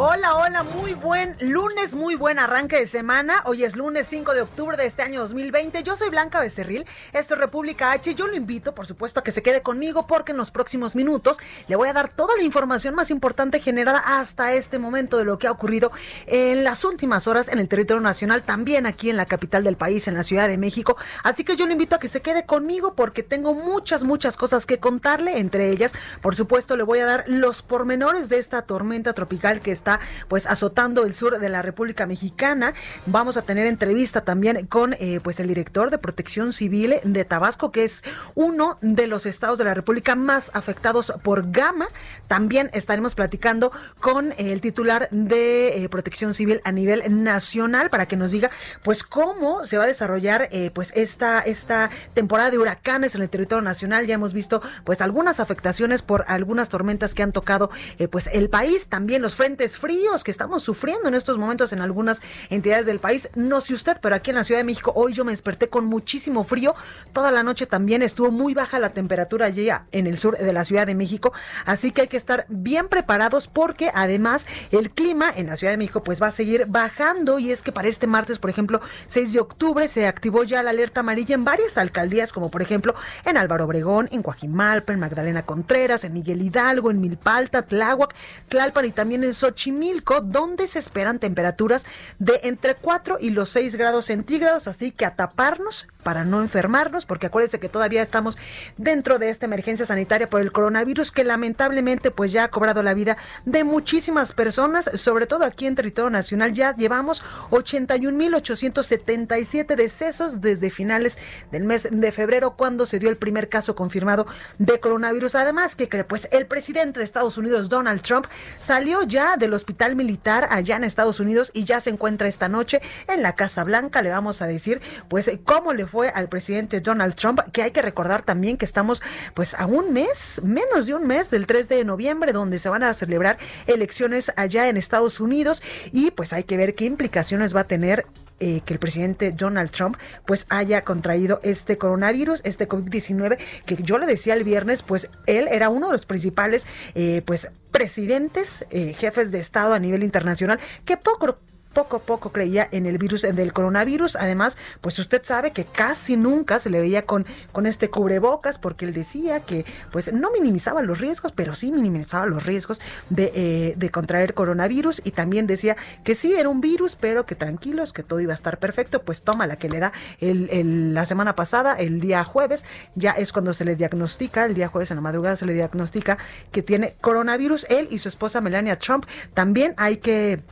Hola, hola, muy buen lunes, muy buen arranque de semana. Hoy es lunes 5 de octubre de este año 2020. Yo soy Blanca Becerril, esto es República H. Yo lo invito, por supuesto, a que se quede conmigo porque en los próximos minutos le voy a dar toda la información más importante generada hasta este momento de lo que ha ocurrido en las últimas horas en el territorio nacional, también aquí en la capital del país, en la Ciudad de México. Así que yo lo invito a que se quede conmigo porque tengo muchas, muchas cosas que contarle. Entre ellas, por supuesto, le voy a dar los pormenores de esta tormenta tropical que está pues azotando el sur de la República Mexicana. Vamos a tener entrevista también con eh, pues el director de Protección Civil de Tabasco, que es uno de los estados de la República más afectados por Gama. También estaremos platicando con el titular de eh, Protección Civil a nivel nacional para que nos diga pues cómo se va a desarrollar eh, pues esta esta temporada de huracanes en el territorio nacional. Ya hemos visto pues algunas afectaciones por algunas tormentas que han tocado pues el país, también los frentes fríos que estamos sufriendo en estos momentos en algunas entidades del país. No sé usted, pero aquí en la Ciudad de México hoy yo me desperté con muchísimo frío. Toda la noche también estuvo muy baja la temperatura allí en el sur de la Ciudad de México. Así que hay que estar bien preparados porque además el clima en la Ciudad de México pues va a seguir bajando y es que para este martes, por ejemplo, 6 de octubre se activó ya la alerta amarilla en varias alcaldías como por ejemplo en Álvaro Obregón, en Coajimalpa, en Magdalena Contreras, en Miguel Hidalgo, en Milpalta, Tláhuac, Tlalpan y también en Xochimilco, donde se esperan temperaturas de entre 4 y los 6 grados centígrados, así que a taparnos para no enfermarnos, porque acuérdense que todavía estamos dentro de esta emergencia sanitaria por el coronavirus que lamentablemente pues ya ha cobrado la vida de muchísimas personas, sobre todo aquí en territorio nacional ya llevamos 81.877 decesos desde finales del mes de febrero cuando se dio el primer caso confirmado de coronavirus. Además que pues el presidente de Estados Unidos Donald Trump salió ya del hospital militar allá en Estados Unidos y ya se encuentra esta noche en la Casa Blanca. Le vamos a decir pues cómo le fue al presidente Donald Trump, que hay que recordar también que estamos pues a un mes, menos de un mes del 3 de noviembre, donde se van a celebrar elecciones allá en Estados Unidos y pues hay que ver qué implicaciones va a tener eh, que el presidente Donald Trump pues haya contraído este coronavirus, este COVID-19, que yo le decía el viernes, pues él era uno de los principales eh, pues presidentes, eh, jefes de Estado a nivel internacional, que poco poco a poco creía en el virus del coronavirus. Además, pues usted sabe que casi nunca se le veía con, con este cubrebocas porque él decía que pues no minimizaba los riesgos, pero sí minimizaba los riesgos de, eh, de contraer coronavirus y también decía que sí era un virus, pero que tranquilos, que todo iba a estar perfecto. Pues toma la que le da el, la semana pasada, el día jueves, ya es cuando se le diagnostica, el día jueves en la madrugada se le diagnostica que tiene coronavirus. Él y su esposa Melania Trump también hay que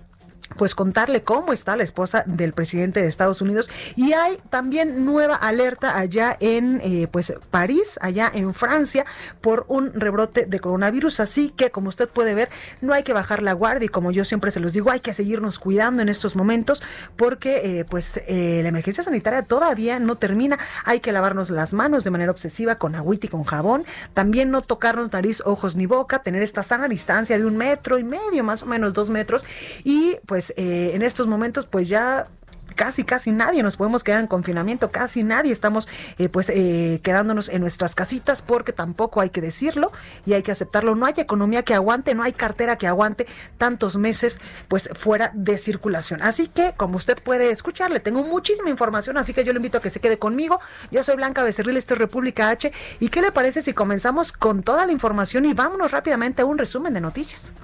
pues contarle cómo está la esposa del presidente de Estados Unidos. Y hay también nueva alerta allá en eh, pues París allá en Francia por un rebrote de coronavirus. Así que como usted puede ver no hay que bajar la guardia. Y como yo siempre se los digo hay que seguirnos cuidando en estos momentos porque eh, pues eh, la emergencia sanitaria todavía no termina. Hay que lavarnos las manos de manera obsesiva con agüita y con jabón. También no tocarnos nariz ojos ni boca. Tener esta sana distancia de un metro y medio más o menos dos metros. Y pues pues eh, en estos momentos pues ya casi, casi nadie nos podemos quedar en confinamiento, casi nadie estamos eh, pues eh, quedándonos en nuestras casitas porque tampoco hay que decirlo y hay que aceptarlo. No hay economía que aguante, no hay cartera que aguante tantos meses pues fuera de circulación. Así que como usted puede escuchar, le tengo muchísima información, así que yo le invito a que se quede conmigo. Yo soy Blanca Becerril, esto es República H. ¿Y qué le parece si comenzamos con toda la información y vámonos rápidamente a un resumen de noticias?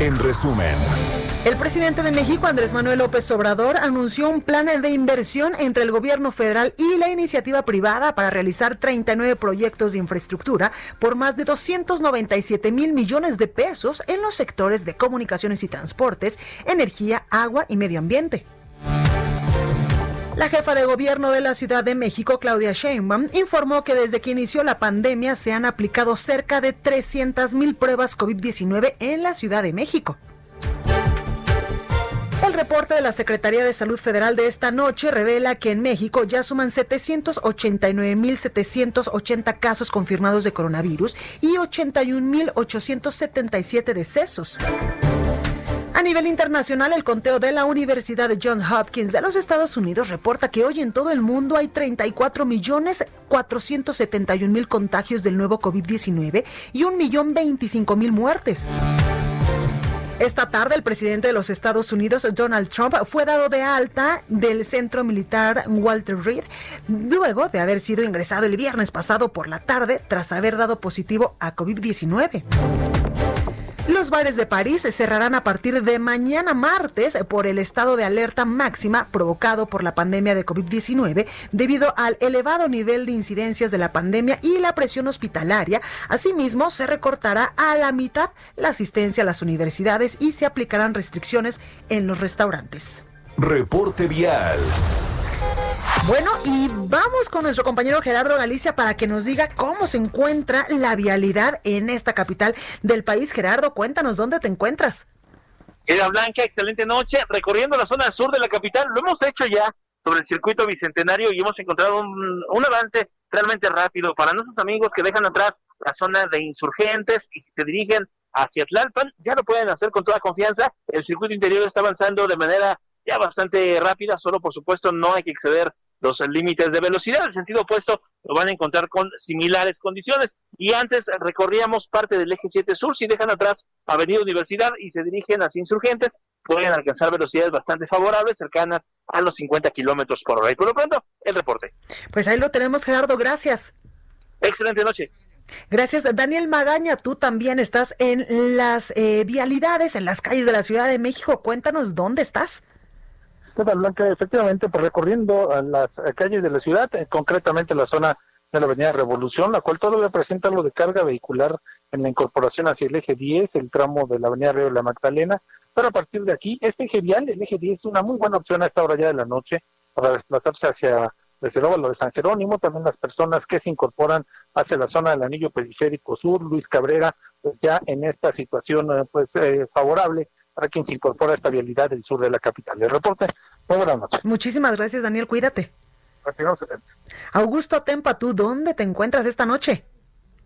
En resumen. El presidente de México, Andrés Manuel López Obrador, anunció un plan de inversión entre el gobierno federal y la iniciativa privada para realizar 39 proyectos de infraestructura por más de 297 mil millones de pesos en los sectores de comunicaciones y transportes, energía, agua y medio ambiente. La jefa de gobierno de la Ciudad de México, Claudia Sheinbaum, informó que desde que inició la pandemia se han aplicado cerca de 300 mil pruebas COVID-19 en la Ciudad de México. El reporte de la Secretaría de Salud Federal de esta noche revela que en México ya suman 789.780 casos confirmados de coronavirus y 81.877 decesos. A nivel internacional, el conteo de la Universidad de Johns Hopkins de los Estados Unidos reporta que hoy en todo el mundo hay 34 millones 471 mil contagios del nuevo COVID-19 y 1.025.000 muertes. Esta tarde el presidente de los Estados Unidos, Donald Trump, fue dado de alta del centro militar Walter Reed luego de haber sido ingresado el viernes pasado por la tarde tras haber dado positivo a COVID-19. Los bares de París cerrarán a partir de mañana martes por el estado de alerta máxima provocado por la pandemia de COVID-19 debido al elevado nivel de incidencias de la pandemia y la presión hospitalaria. Asimismo, se recortará a la mitad la asistencia a las universidades y se aplicarán restricciones en los restaurantes. Reporte vial. Bueno, y vamos con nuestro compañero Gerardo Galicia para que nos diga cómo se encuentra la vialidad en esta capital del país. Gerardo, cuéntanos dónde te encuentras. Queda Blanca, excelente noche. Recorriendo la zona sur de la capital, lo hemos hecho ya sobre el circuito bicentenario y hemos encontrado un, un avance realmente rápido para nuestros amigos que dejan atrás la zona de insurgentes y si se dirigen hacia Tlalpan, ya lo pueden hacer con toda confianza. El circuito interior está avanzando de manera ya bastante rápida, solo por supuesto no hay que exceder los límites de velocidad. El sentido opuesto lo van a encontrar con similares condiciones. Y antes recorríamos parte del eje 7 sur, si dejan atrás Avenida Universidad y se dirigen hacia Insurgentes, pueden alcanzar velocidades bastante favorables, cercanas a los 50 kilómetros por hora. Y por lo pronto, el reporte. Pues ahí lo tenemos, Gerardo, gracias. Excelente noche. Gracias, Daniel Magaña. Tú también estás en las eh, vialidades, en las calles de la Ciudad de México. Cuéntanos dónde estás. Blanca? Efectivamente, pues recorriendo las calles de la ciudad, eh, concretamente la zona de la Avenida Revolución, la cual todo representa lo de carga vehicular en la incorporación hacia el eje 10, el tramo de la Avenida Río de la Magdalena. Pero a partir de aquí, este eje vial, el eje 10, es una muy buena opción a esta hora ya de la noche para desplazarse hacia luego lo de San Jerónimo, también las personas que se incorporan hacia la zona del anillo periférico sur, Luis Cabrera, pues ya en esta situación eh, pues eh, favorable para quien se incorpora a esta vialidad del sur de la capital. El reporte, muy buenas noches. Muchísimas gracias, Daniel, cuídate. Augusto Tempa, ¿tú dónde te encuentras esta noche?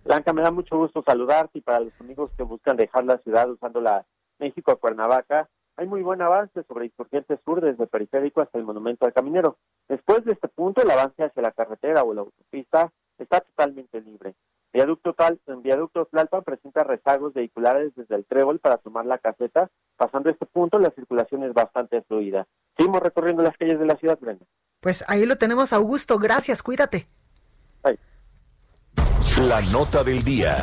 Blanca, me da mucho gusto saludarte y para los amigos que buscan dejar la ciudad usando la México a Cuernavaca, hay muy buen avance sobre Insurgente Sur desde el periférico hasta el Monumento al Caminero. Después de este punto, el avance hacia la carretera o la autopista está totalmente libre. Viaducto, Tal, en Viaducto Tlalpan presenta rezagos vehiculares desde el Trébol para tomar la caseta. Pasando este punto, la circulación es bastante fluida. Seguimos recorriendo las calles de la ciudad, Brenda. Pues ahí lo tenemos, Augusto. Gracias, cuídate. La nota del día.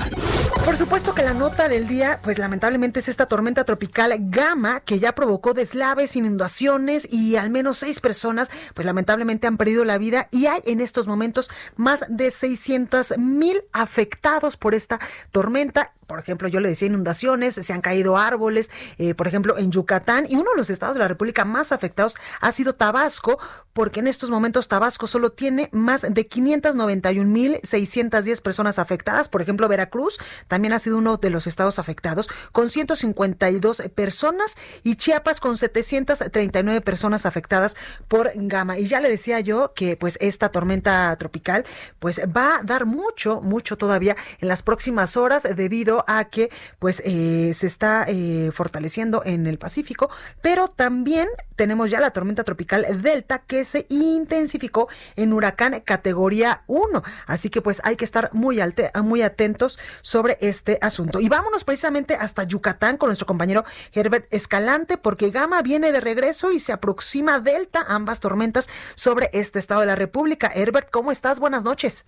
Por supuesto que la nota del día, pues lamentablemente es esta tormenta tropical Gama que ya provocó deslaves, inundaciones y al menos seis personas, pues lamentablemente han perdido la vida y hay en estos momentos más de 600 mil afectados por esta tormenta por ejemplo, yo le decía inundaciones, se han caído árboles, eh, por ejemplo, en Yucatán, y uno de los estados de la República más afectados ha sido Tabasco, porque en estos momentos Tabasco solo tiene más de 591.610 personas afectadas. Por ejemplo, Veracruz también ha sido uno de los estados afectados, con 152 personas, y Chiapas con 739 personas afectadas por Gama. Y ya le decía yo que pues esta tormenta tropical pues va a dar mucho, mucho todavía en las próximas horas debido a que pues eh, se está eh, fortaleciendo en el Pacífico, pero también tenemos ya la tormenta tropical Delta que se intensificó en huracán categoría 1. Así que pues hay que estar muy, muy atentos sobre este asunto. Y vámonos precisamente hasta Yucatán con nuestro compañero Herbert Escalante porque Gama viene de regreso y se aproxima Delta, ambas tormentas sobre este estado de la República. Herbert, ¿cómo estás? Buenas noches.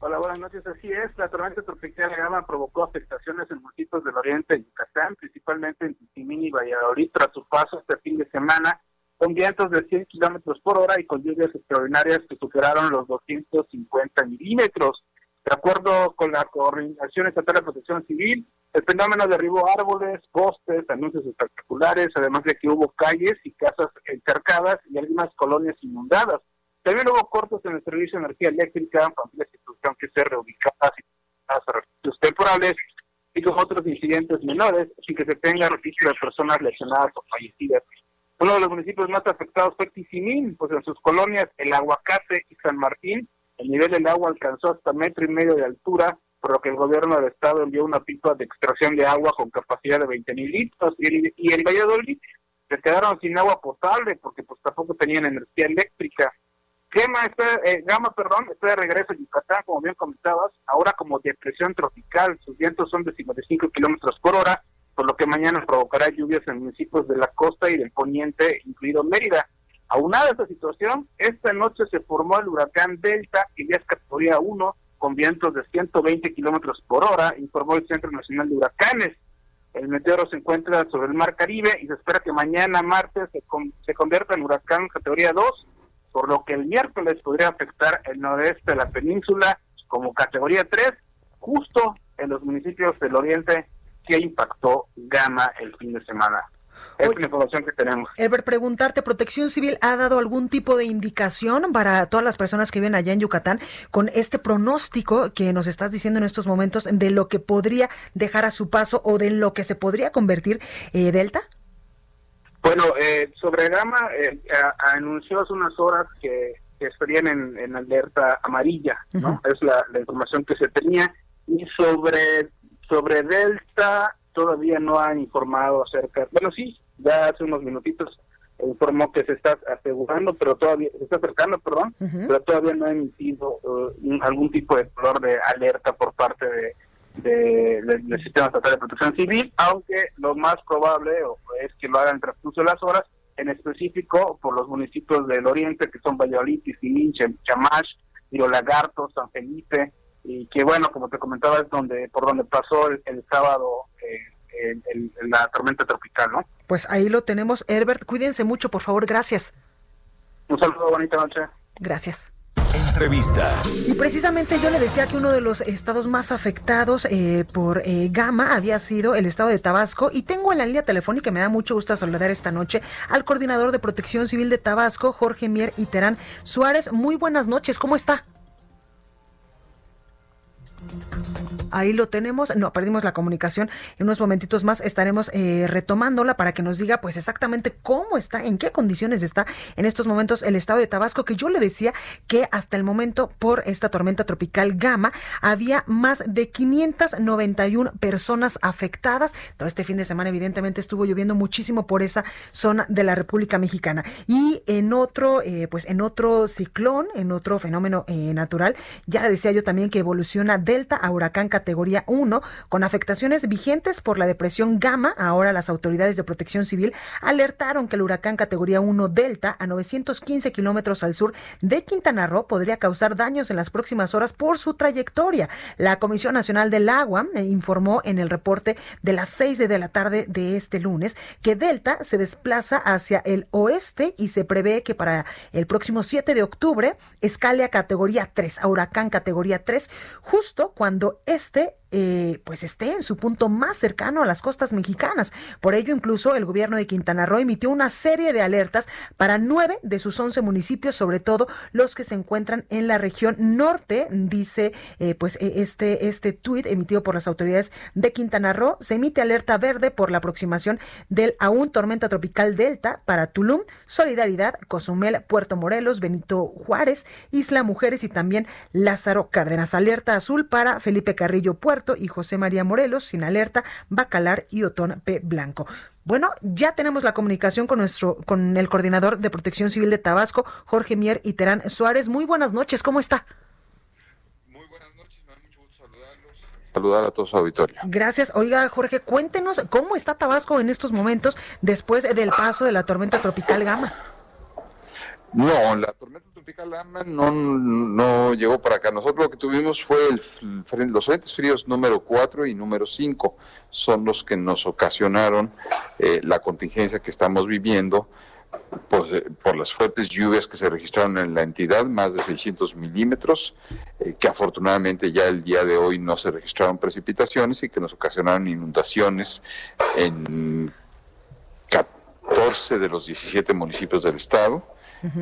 Hola, buenas noches. Así es, la tormenta tropical Gama provocó afectaciones en municipios del oriente de Yucatán, principalmente en Tizimín y Valladolid, tras su paso este fin de semana, con vientos de 100 kilómetros por hora y con lluvias extraordinarias que superaron los 250 milímetros. De acuerdo con la Coordinación Estatal de Protección Civil, el fenómeno derribó árboles, postes, anuncios espectaculares, además de que hubo calles y casas encarcadas y algunas colonias inundadas. También hubo cortes en el servicio de energía eléctrica, familias que tuvieron que ser reubicadas a refugios temporales y con otros incidentes menores, sin que se tenga registro de personas lesionadas o fallecidas. Uno de los municipios más afectados fue Tizimín, pues en sus colonias El Aguacate y San Martín, el nivel del agua alcanzó hasta metro y medio de altura, por lo que el gobierno del estado envió una pipa de extracción de agua con capacidad de 20 mil litros y, y en Valladolid se quedaron sin agua potable porque pues tampoco tenían energía eléctrica. Gama está, eh, Gama, perdón, está de regreso a Yucatán, como bien comentabas, ahora como depresión tropical. Sus vientos son de 55 kilómetros por hora, por lo que mañana provocará lluvias en municipios de la costa y del poniente, incluido Mérida. Aunada esta situación, esta noche se formó el huracán Delta, que ya es categoría 1, con vientos de 120 kilómetros por hora, informó el Centro Nacional de Huracanes. El meteoro se encuentra sobre el Mar Caribe y se espera que mañana, martes, se, se convierta en huracán categoría 2 por lo que el miércoles podría afectar el noroeste de la península como categoría 3, justo en los municipios del oriente que impactó Gama el fin de semana. Es la información que tenemos. Ever, preguntarte, ¿Protección Civil ha dado algún tipo de indicación para todas las personas que viven allá en Yucatán con este pronóstico que nos estás diciendo en estos momentos de lo que podría dejar a su paso o de lo que se podría convertir eh, Delta? Bueno, eh, sobre Gama, eh, anunció hace unas horas que, estarían en, alerta amarilla, ¿no? Es la, información que se tenía. Y sobre, sobre Delta, todavía no han informado acerca. Bueno, sí, ya hace unos minutitos informó que se está asegurando, pero todavía se está acercando, perdón, pero todavía no ha emitido uh, algún tipo de color de alerta por parte de, del Sistema Estatal de Protección Civil, aunque lo más probable es que lo hagan en transcurso de las horas, en específico por los municipios del oriente, que son Valladolid, Tizimín, Chamash, Río Lagarto, San Felipe, y que bueno, como te comentaba, es donde por donde pasó el, sábado eh, la tormenta tropical, ¿no? Pues ahí lo tenemos, Herbert, cuídense mucho, por favor, gracias. Un saludo, bonita noche. Gracias. Entrevista. Y precisamente yo le decía que uno de los estados más afectados eh, por eh, Gama había sido el estado de Tabasco y tengo en la línea telefónica, me da mucho gusto saludar esta noche al coordinador de protección civil de Tabasco, Jorge Mier y Terán Suárez. Muy buenas noches, ¿cómo está? Ahí lo tenemos. No, perdimos la comunicación. En unos momentitos más estaremos eh, retomándola para que nos diga pues exactamente cómo está, en qué condiciones está en estos momentos el estado de Tabasco, que yo le decía que hasta el momento por esta tormenta tropical Gama había más de 591 personas afectadas. Todo este fin de semana evidentemente estuvo lloviendo muchísimo por esa zona de la República Mexicana. Y en otro, eh, pues en otro ciclón, en otro fenómeno eh, natural, ya le decía yo también que evoluciona Delta a huracán categoría 1, con afectaciones vigentes por la depresión Gamma. Ahora las autoridades de protección civil alertaron que el huracán categoría 1 Delta, a 915 kilómetros al sur de Quintana Roo, podría causar daños en las próximas horas por su trayectoria. La Comisión Nacional del Agua eh, informó en el reporte de las 6 de la tarde de este lunes que Delta se desplaza hacia el oeste y se prevé que para el próximo 7 de octubre escale a categoría 3, a huracán categoría 3, justo cuando este este eh, pues esté en su punto más cercano a las costas mexicanas. Por ello, incluso el gobierno de Quintana Roo emitió una serie de alertas para nueve de sus once municipios, sobre todo los que se encuentran en la región norte, dice eh, pues e, este, este tuit emitido por las autoridades de Quintana Roo. Se emite alerta verde por la aproximación del aún tormenta tropical Delta para Tulum, Solidaridad, Cozumel, Puerto Morelos, Benito Juárez, Isla Mujeres y también Lázaro Cárdenas. Alerta azul para Felipe Carrillo Puerto y José María Morelos, sin alerta, Bacalar y Otón P. Blanco. Bueno, ya tenemos la comunicación con nuestro, con el coordinador de Protección Civil de Tabasco, Jorge Mier y Terán Suárez. Muy buenas noches, ¿cómo está? Muy buenas noches, me da mucho gusto saludarlos. Saludar a todos su auditorio. Gracias. Oiga, Jorge, cuéntenos cómo está Tabasco en estos momentos después del paso de la tormenta tropical Gama. No, la tormenta tropical Ama no, no llegó para acá. Nosotros lo que tuvimos fue el, los frentes fríos número 4 y número 5. Son los que nos ocasionaron eh, la contingencia que estamos viviendo por, eh, por, las fuertes lluvias que se registraron en la entidad, más de 600 milímetros, eh, que afortunadamente ya el día de hoy no se registraron precipitaciones y que nos ocasionaron inundaciones en 14 de los 17 municipios del estado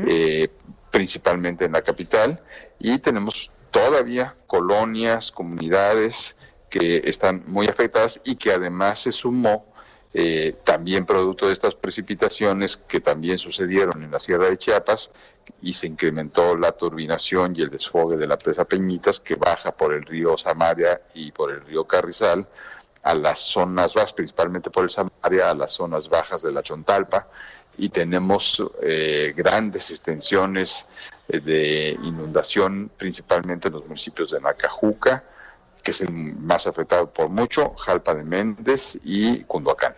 eh, principalmente en la capital, y tenemos todavía colonias, comunidades que están muy afectadas y que además se sumó eh, también producto de estas precipitaciones que también sucedieron en la Sierra de Chiapas y se incrementó la turbinación y el desfogue de la presa Peñitas que baja por el río Samaria y por el río Carrizal a las zonas bajas, principalmente por el Samaria, a las zonas bajas de la Chontalpa, y tenemos eh, grandes extensiones eh, de inundación, principalmente en los municipios de Nacajuca, que es el más afectado por mucho, Jalpa de Méndez y Cunduacán.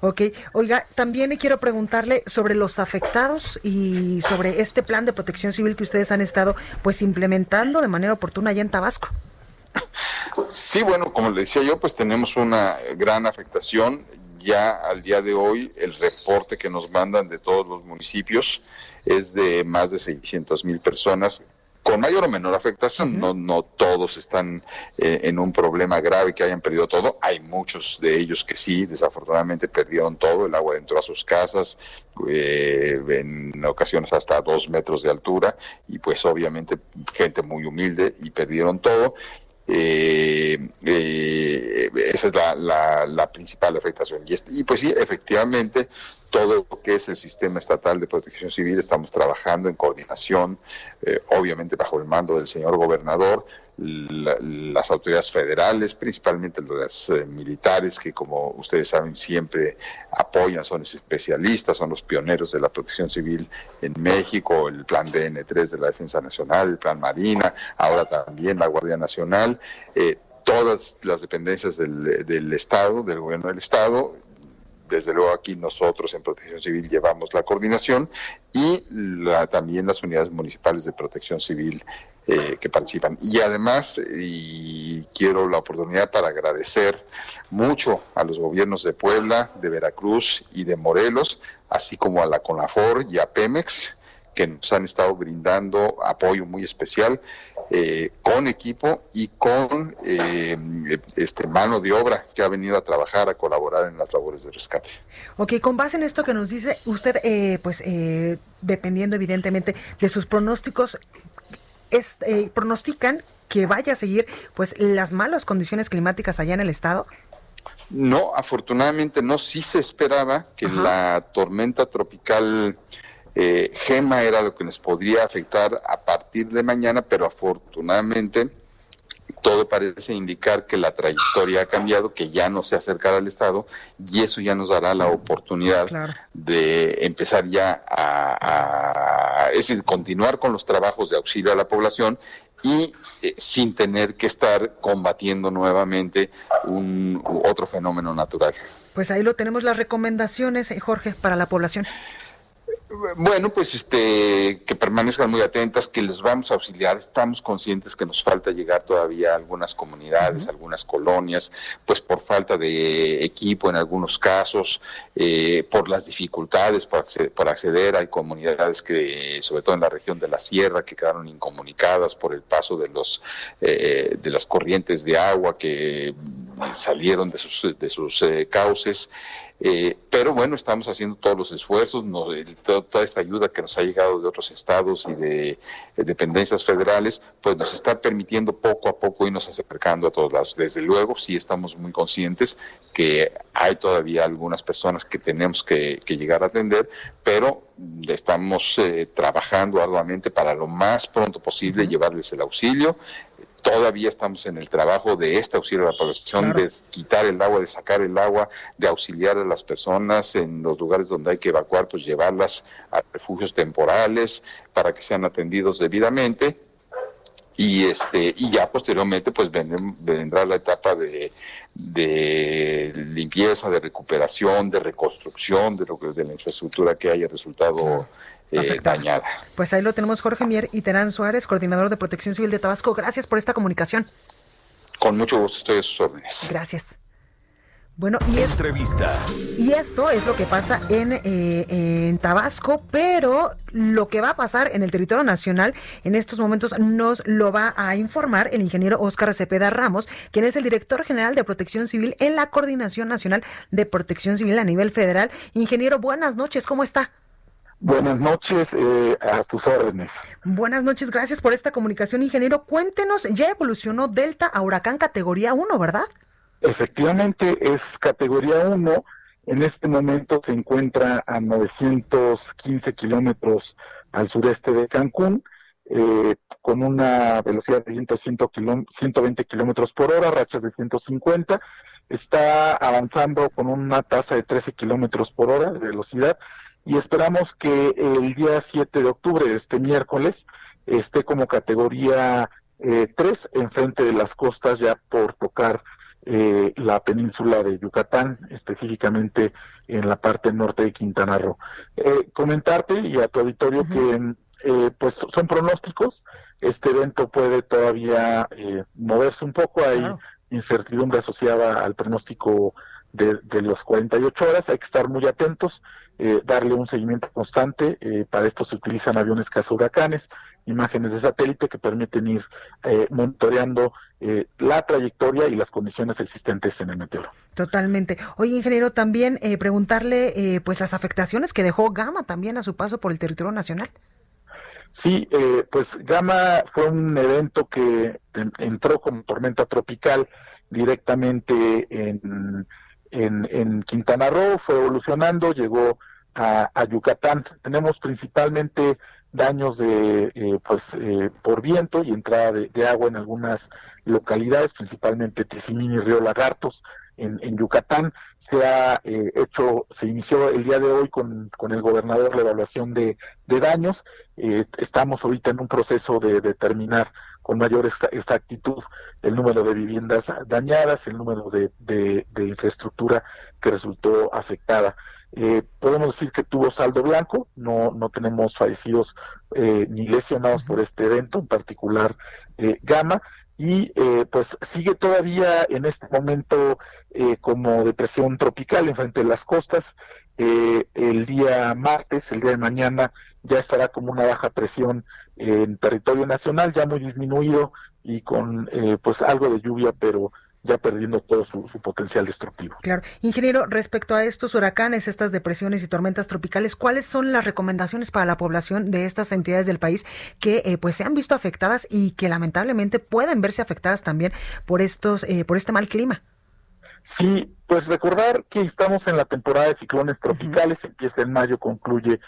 Ok, oiga, también quiero preguntarle sobre los afectados y sobre este plan de protección civil que ustedes han estado pues implementando de manera oportuna allá en Tabasco. Sí, bueno, como le decía yo, pues tenemos una gran afectación. Ya al día de hoy el reporte que nos mandan de todos los municipios es de más de 600 mil personas con mayor o menor afectación, no, no todos están eh, en un problema grave que hayan perdido todo, hay muchos de ellos que sí, desafortunadamente perdieron todo, el agua entró a sus casas, eh, en ocasiones hasta dos metros de altura, y pues obviamente gente muy humilde y perdieron todo, eh, eh, esa es la, la, principal afectación. Y, y, pues sí, efectivamente, todo lo que es el sistema estatal de protección civil estamos trabajando en coordinación, eh, obviamente bajo el mando del señor gobernador, las autoridades federales, principalmente las eh, militares, que como ustedes saben siempre apoyan, son especialistas, son los pioneros de la protección civil en México, el plan DN3 de la Defensa Nacional, el plan Marina, ahora también la Guardia Nacional. Eh, todas las dependencias del, del Estado, del gobierno del Estado, desde luego aquí nosotros en Protección Civil llevamos la coordinación y la, también las unidades municipales de Protección Civil eh, que participan. Y además, y quiero la oportunidad para agradecer mucho a los gobiernos de Puebla, de Veracruz y de Morelos, así como a la CONAFOR y a Pemex, que nos han estado brindando apoyo muy especial eh, con equipo y con eh, este mano de obra que ha venido a trabajar, a colaborar en las labores de rescate. Ok, con base en esto que nos dice usted, eh, pues dependiendo evidentemente de sus pronósticos, es, pronostican que vaya a seguir pues las malas condiciones climáticas allá en el estado. No, afortunadamente no. Sí se esperaba que la tormenta tropical eh, Gema era lo que nos podría afectar a partir de mañana, pero afortunadamente todo parece indicar que la trayectoria ha cambiado, que ya no se acercará al Estado y eso ya nos dará la oportunidad de empezar ya a, es decir, continuar con los trabajos de auxilio a la población y eh, sin tener que estar combatiendo nuevamente un otro fenómeno natural. Pues ahí lo tenemos las recomendaciones, eh, Jorge, para la población. Bueno, pues este, que permanezcan muy atentas, que les vamos a auxiliar. Estamos conscientes que nos falta llegar todavía a algunas comunidades, algunas colonias, pues por falta de equipo en algunos casos, eh, por las dificultades por acceder, Hay comunidades que, sobre todo en la región de la sierra, que quedaron incomunicadas por el paso de los eh, de las corrientes de agua que salieron de sus de sus eh, cauces. Eh, pero bueno, estamos haciendo todos los esfuerzos, toda esta ayuda que nos ha llegado de otros estados y de, dependencias federales, pues nos está permitiendo poco a poco irnos acercando a todos lados. Desde luego, sí estamos muy conscientes que hay todavía algunas personas que tenemos que, llegar a atender, pero estamos eh, trabajando arduamente para lo más pronto posible llevarles el auxilio todavía estamos en el trabajo de este auxilio a la población, de quitar el agua, de sacar el agua, de auxiliar a las personas en los lugares donde hay que evacuar, pues llevarlas a refugios temporales para que sean atendidos debidamente. Y este y ya posteriormente pues vendrá la etapa de, de limpieza, de recuperación, de reconstrucción de lo que de la infraestructura que haya resultado eh, dañada. Pues ahí lo tenemos Jorge Mier y Terán Suárez, coordinador de Protección Civil de Tabasco. Gracias por esta comunicación. Con mucho gusto estoy a sus órdenes. Gracias. Bueno, y, Entrevista. y esto es lo que pasa en, eh, en Tabasco, pero lo que va a pasar en el territorio nacional en estos momentos nos lo va a informar el ingeniero Óscar Cepeda Ramos, quien es el director general de Protección Civil en la Coordinación Nacional de Protección Civil a nivel federal. Ingeniero, buenas noches, ¿cómo está? Buenas noches, eh, a tus órdenes. Buenas noches, gracias por esta comunicación, ingeniero. Cuéntenos, ya evolucionó Delta a huracán categoría 1, ¿verdad? Efectivamente es categoría 1. En este momento se encuentra a 915 kilómetros al sureste de Cancún, eh, con una velocidad de viento de 120 kilómetros por hora, rachas de 150. Está avanzando con una tasa de 13 kilómetros por hora de velocidad y esperamos que el día 7 de octubre, este miércoles, esté como categoría eh, 3 enfrente de las costas ya por tocar eh, la península de Yucatán, específicamente en la parte norte de Quintana Roo. Eh, comentarte y a tu auditorio que eh, pues son pronósticos, este evento puede todavía eh, moverse un poco, hay incertidumbre asociada al pronóstico de, de las 48 horas, hay que estar muy atentos, eh, darle un seguimiento constante, eh, para esto se utilizan aviones huracanes, imágenes de satélite que permiten ir eh, monitoreando eh, la trayectoria y las condiciones existentes en el meteoro. Totalmente. Oye, ingeniero, también eh, preguntarle eh, pues las afectaciones que dejó Gama también a su paso por el territorio nacional. Sí, eh, pues Gama fue un evento que en- entró como tormenta tropical directamente en, en, en Quintana Roo, fue evolucionando, llegó a, a Yucatán. Tenemos principalmente daños de eh, pues eh, por viento y entrada de, agua en algunas localidades, principalmente Tizimín y Río Lagartos. En, Yucatán se ha eh, hecho, se inició el día de hoy con, con el gobernador la evaluación de, de daños. Eh, estamos ahorita en un proceso de determinar con mayor exa- exactitud el número de viviendas dañadas, el número de- de infraestructura que resultó afectada. Eh, podemos decir que tuvo saldo blanco, no, no tenemos fallecidos eh, ni lesionados por este evento, en particular eh, Gama, y eh, pues sigue todavía en este momento eh, como depresión tropical enfrente de las costas. El día martes, el día de mañana, ya estará como una baja presión en territorio nacional, ya muy disminuido y con eh, pues algo de lluvia, pero ya perdiendo todo su, su potencial destructivo. Claro. Ingeniero, respecto a estos huracanes, estas depresiones y tormentas tropicales, ¿cuáles son las recomendaciones para la población de estas entidades del país que eh, pues se han visto afectadas y que lamentablemente pueden verse afectadas también por estos eh, por este mal clima? Sí, pues recordar que estamos en la temporada de ciclones tropicales, empieza en mayo, concluye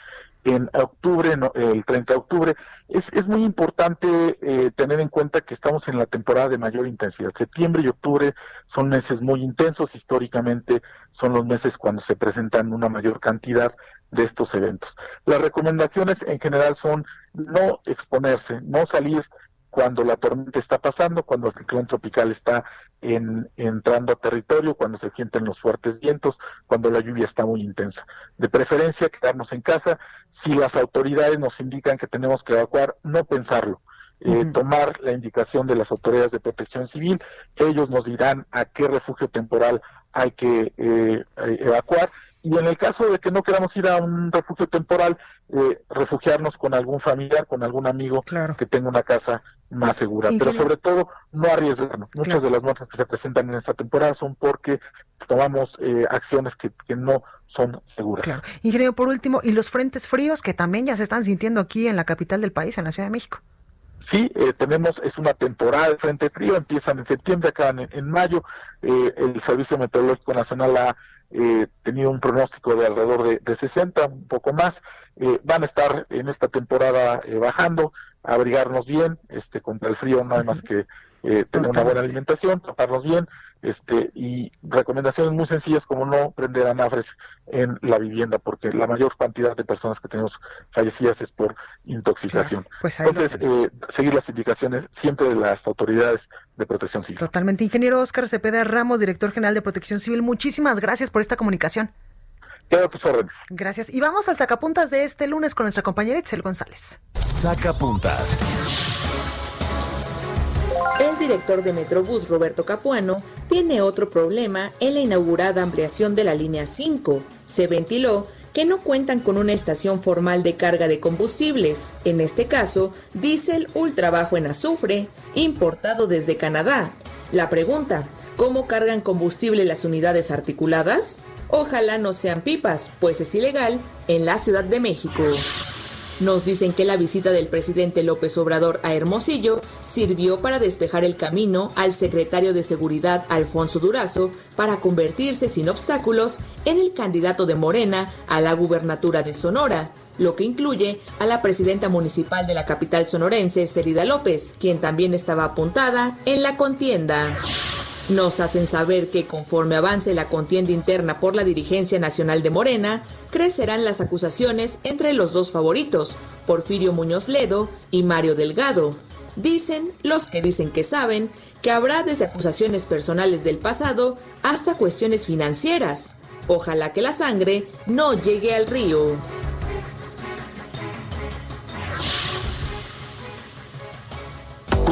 en octubre, no, el 30 de octubre. Es, es muy importante eh, tener en cuenta que estamos en la temporada de mayor intensidad. Septiembre y octubre son meses muy intensos, históricamente son los meses cuando se presentan una mayor cantidad de estos eventos. Las recomendaciones en general son no exponerse, no salir cuando la tormenta está pasando, cuando el ciclón tropical está en, entrando a territorio, cuando se sienten los fuertes vientos, cuando la lluvia está muy intensa. De preferencia, quedarnos en casa. Si las autoridades nos indican que tenemos que evacuar, no pensarlo. Eh, tomar la indicación de las autoridades de protección civil, ellos nos dirán a qué refugio temporal hay que eh, eh, evacuar y en el caso de que no queramos ir a un refugio temporal, eh, refugiarnos con algún familiar, con algún amigo que tenga una casa más segura. Pero sobre todo, no arriesgarnos. Muchas de las muertes que se presentan en esta temporada son porque tomamos eh, acciones que, que no son seguras. Claro. Ingeniero, por último, y los frentes fríos que también ya se están sintiendo aquí en la capital del país, en la Ciudad de México. Sí, eh, tenemos, es una temporada de frente frío, empiezan en septiembre, acaban en, en mayo. Eh, el Servicio Meteorológico Nacional ha eh, tenido un pronóstico de alrededor de, de 60, un poco más. Eh, van a estar en esta temporada eh, bajando, abrigarnos bien, este contra el frío no hay más que eh, tener una buena alimentación, taparnos bien, este y recomendaciones muy sencillas como no prender anafres en la vivienda porque la mayor cantidad de personas que tenemos fallecidas es por intoxicación. Pues Entonces, eh, seguir las indicaciones siempre de las autoridades de protección civil. Totalmente. Ingeniero Oscar Cepeda Ramos, director general de Protección Civil, muchísimas gracias por esta comunicación. Quedo a tus órdenes. Gracias. Y vamos al sacapuntas de este lunes con nuestra compañera Itzel González. Sacapuntas. El director de Metrobús, Roberto Capuano, tiene otro problema en la inaugurada ampliación de la línea 5. Se ventiló que no cuentan con una estación formal de carga de combustibles, en este caso, diésel ultra bajo en azufre, importado desde Canadá. La pregunta, ¿cómo cargan combustible las unidades articuladas? Ojalá no sean pipas, pues es ilegal en la Ciudad de México. Nos dicen que la visita del presidente López Obrador a Hermosillo sirvió para despejar el camino al secretario de Seguridad Alfonso Durazo para convertirse sin obstáculos en el candidato de Morena a la gubernatura de Sonora, lo que incluye a la presidenta municipal de la capital sonorense, Cerida López, quien también estaba apuntada en la contienda. Nos hacen saber que conforme avance la contienda interna por la dirigencia nacional de Morena, crecerán las acusaciones entre los dos favoritos, Porfirio Muñoz Ledo y Mario Delgado. Dicen los que dicen que saben que habrá desde acusaciones personales del pasado hasta cuestiones financieras. Ojalá que la sangre no llegue al río.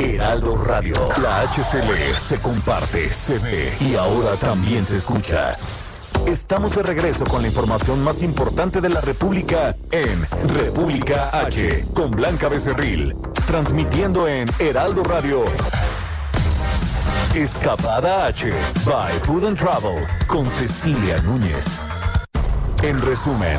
Heraldo Radio, la HCL se comparte, se ve y ahora también se escucha. Estamos de regreso con la información más importante de la República en República H, con Blanca Becerril, transmitiendo en Heraldo Radio. Escapada H, by Food and Travel, con Cecilia Núñez. En resumen,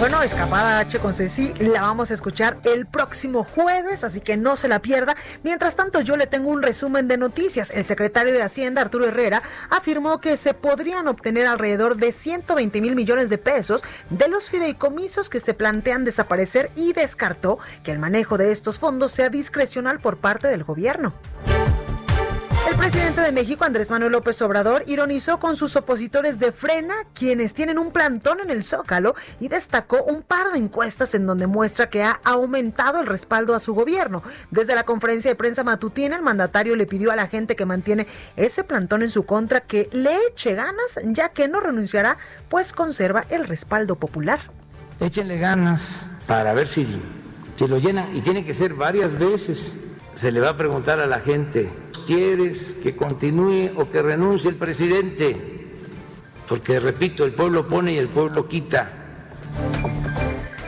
Bueno, Escapada H con Ceci la vamos a escuchar el próximo jueves, así que no se la pierda. Mientras tanto, yo le tengo un resumen de noticias. El secretario de Hacienda, Arturo Herrera, afirmó que se podrían obtener alrededor de 120 mil millones de pesos de los fideicomisos que se plantean desaparecer y descartó que el manejo de estos fondos sea discrecional por parte del gobierno. El presidente de México, Andrés Manuel López Obrador, ironizó con sus opositores de Frena, quienes tienen un plantón en el Zócalo, y destacó un par de encuestas en donde muestra que ha aumentado el respaldo a su gobierno. Desde la conferencia de prensa matutina, el mandatario le pidió a la gente que mantiene ese plantón en su contra que le eche ganas, ya que no renunciará, pues conserva el respaldo popular. Échenle ganas para ver si, si lo llenan. Y tiene que ser varias veces. Se le va a preguntar a la gente, ¿quieres que continúe o que renuncie el presidente? Porque, repito, el pueblo pone y el pueblo quita.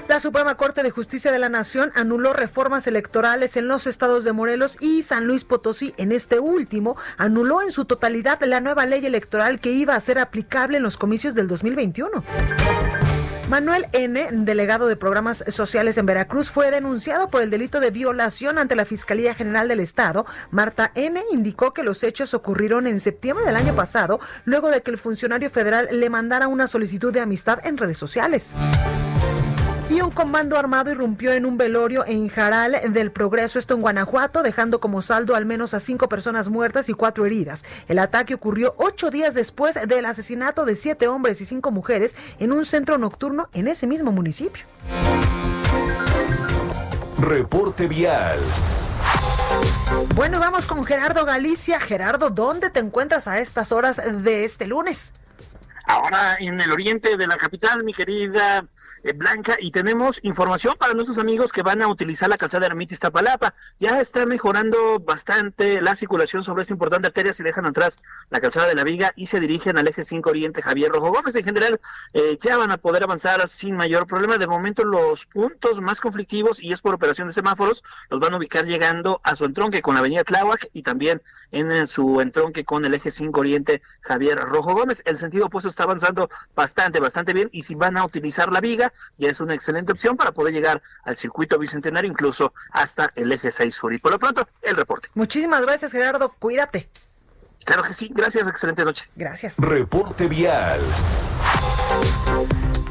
La Suprema Corte de Justicia de la Nación anuló reformas electorales en los estados de Morelos y San Luis Potosí. En este último, anuló en su totalidad la nueva ley electoral que iba a ser aplicable en los comicios del 2021. Manuel N., delegado de programas sociales en Veracruz, fue denunciado por el delito de violación ante la Fiscalía General del Estado. Marta N. indicó que los hechos ocurrieron en septiembre del año pasado, luego de que el funcionario federal le mandara una solicitud de amistad en redes sociales. Y un comando armado irrumpió en un velorio en Jaral del Progreso, esto en Guanajuato, dejando como saldo al menos a cinco personas muertas y cuatro heridas. El ataque ocurrió ocho días después del asesinato de siete hombres y cinco mujeres en un centro nocturno en ese mismo municipio. reporte vial. Bueno, vamos con Gerardo Galicia. Gerardo, ¿dónde te encuentras a estas horas de este lunes? Ahora en el oriente de la capital, mi querida Blanca, y tenemos información para nuestros amigos que van a utilizar la calzada Ermita Iztapalapa. Ya está mejorando bastante la circulación sobre esta importante arteria si dejan atrás la calzada de la Viga y se dirigen al eje 5 Oriente Javier Rojo Gómez. En general, eh, ya van a poder avanzar sin mayor problema. De momento, los puntos más conflictivos, y es por operación de semáforos, los van a ubicar llegando a su entronque con la avenida Tláhuac y también en, eh, su entronque con el eje 5 Oriente Javier Rojo Gómez. El sentido opuesto está avanzando bastante, bastante bien y si van a utilizar la viga, ya es una excelente opción para poder llegar al circuito bicentenario, incluso hasta el eje 6 sur. Y por lo pronto, el reporte. Muchísimas gracias, Gerardo. Cuídate. Claro que sí, gracias, excelente noche. Gracias. Reporte vial.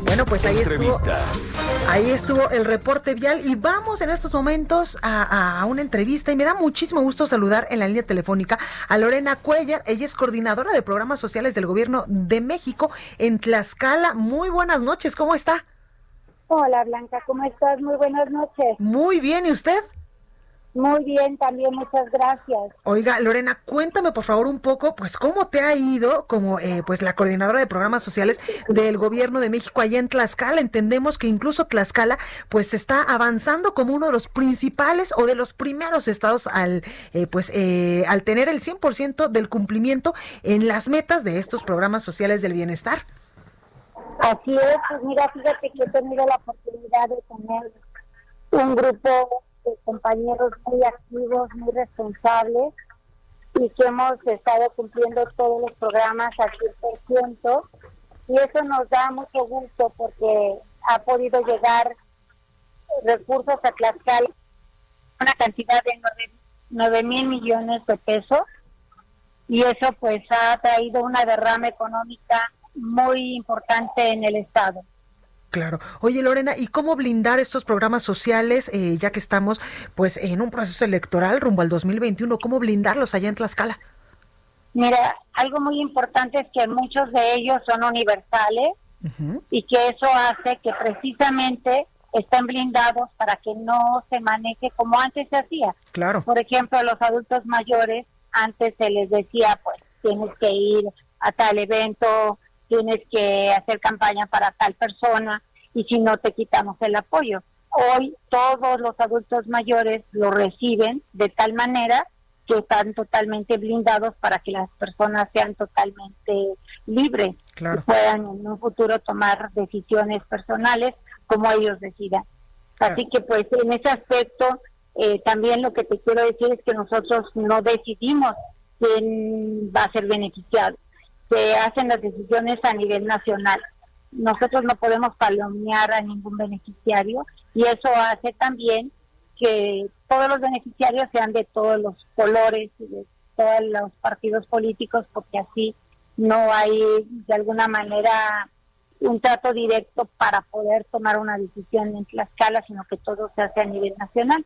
Bueno, pues ahí Entrevista. estuvo, ahí estuvo el reporte vial y vamos en estos momentos a, a, una entrevista y me da muchísimo gusto saludar en la línea telefónica a Lorena Cuellar. Ella es coordinadora de programas sociales del gobierno de México en Tlaxcala. Muy buenas noches, ¿cómo está? Hola Blanca, ¿cómo estás? Muy buenas noches. Muy bien, ¿y usted? Muy bien, también muchas gracias. Oiga, Lorena, cuéntame por favor un poco, pues cómo te ha ido como eh, pues la coordinadora de programas sociales del Gobierno de México allá en Tlaxcala. Entendemos que incluso Tlaxcala pues está avanzando como uno de los principales o de los primeros estados al eh, pues eh, al tener el 100% del cumplimiento en las metas de estos programas sociales del bienestar. Así es, pues mira, fíjate que he tenido la oportunidad de tener un grupo compañeros muy activos, muy responsables y que hemos estado cumpliendo todos los programas al 100% y eso nos da mucho gusto porque ha podido llegar recursos a Tlaxcala, una cantidad de 9 mil millones de pesos y eso pues ha traído una derrama económica muy importante en el Estado. Claro. Oye, Lorena, ¿y cómo blindar estos programas sociales, eh, ya que estamos pues en un proceso electoral rumbo al 2021? ¿Cómo blindarlos allá en Tlaxcala? Mira, algo muy importante es que muchos de ellos son universales y que eso hace que precisamente estén blindados para que no se maneje como antes se hacía. Claro. Por ejemplo, a los adultos mayores antes se les decía, pues tienes que ir a tal evento, tienes que hacer campaña para tal persona y si no te quitamos el apoyo. Hoy todos los adultos mayores lo reciben de tal manera que están totalmente blindados para que las personas sean totalmente libres y puedan en un futuro tomar decisiones personales como ellos decidan. Así que pues en ese aspecto eh, también lo que te quiero decir es que nosotros no decidimos quién va a ser beneficiado se hacen las decisiones a nivel nacional. Nosotros no podemos palomear a ningún beneficiario y eso hace también que todos los beneficiarios sean de todos los colores y de todos los partidos políticos porque así no hay de alguna manera un trato directo para poder tomar una decisión en Tlaxcala, sino que todo se hace a nivel nacional.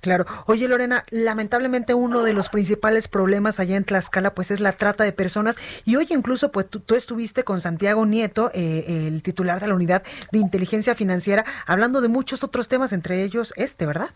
Claro. Oye, Lorena, lamentablemente uno de los principales problemas allá en Tlaxcala pues es la trata de personas y hoy incluso pues tú, estuviste con Santiago Nieto, eh, el titular de la unidad de inteligencia financiera, hablando de muchos otros temas, entre ellos este, ¿verdad?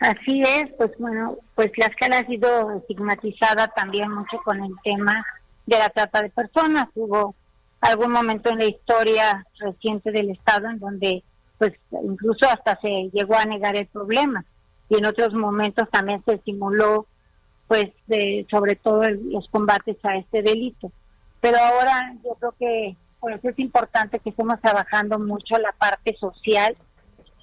Así es, pues bueno, pues Tlaxcala ha sido estigmatizada también mucho con el tema de la trata de personas. Hubo algún momento en la historia reciente del Estado en donde pues incluso hasta se llegó a negar el problema y en otros momentos también se simuló pues de, sobre todo los combates a este delito. Pero ahora yo creo que pues es importante que estemos trabajando mucho la parte social.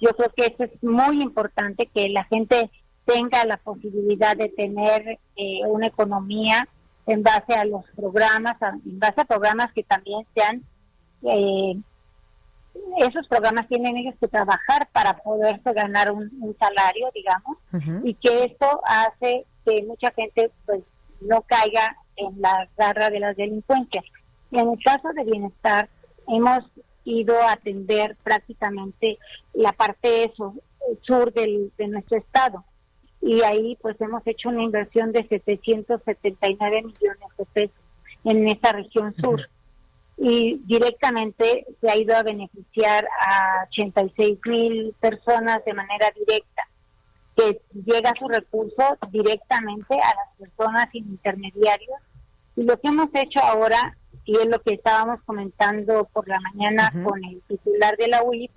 Yo creo que eso es muy importante que la gente tenga la posibilidad de tener eh, una economía en base a los programas, en base a programas que también sean eh, esos programas tienen ellos que trabajar para poderse ganar un, salario, digamos, y que esto hace que mucha gente pues no caiga en la garra de la delincuencia. Y en el caso de bienestar, hemos ido a atender prácticamente la parte eso, sur del, de nuestro estado. Y ahí pues hemos hecho una inversión de 779 millones de pesos en esa región sur y directamente se ha ido a beneficiar a 86 mil personas de manera directa, que llega su recurso directamente a las personas sin intermediarios. Y lo que hemos hecho ahora, y es lo que estábamos comentando por la mañana con el titular de la UIP,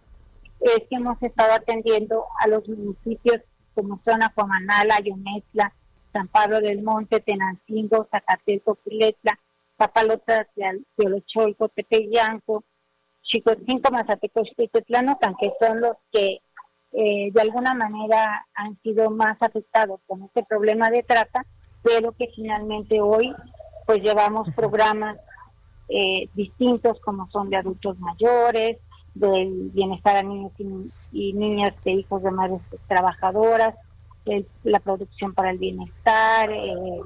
es que hemos estado atendiendo a los municipios como Zona Comanala, Ayonetla, San Pablo del Monte, Tenancingo, Zacateco, Piletla, Papalotas, Teolocholco, Tepeyanco, Chicotinco, Mazateco, Tetlanocan, que son los que eh, de alguna manera han sido más afectados con este problema de trata, pero que finalmente hoy pues llevamos programas eh, distintos como son de adultos mayores, del bienestar a niños y, niñas de hijos de madres trabajadoras, la producción para el bienestar, eh,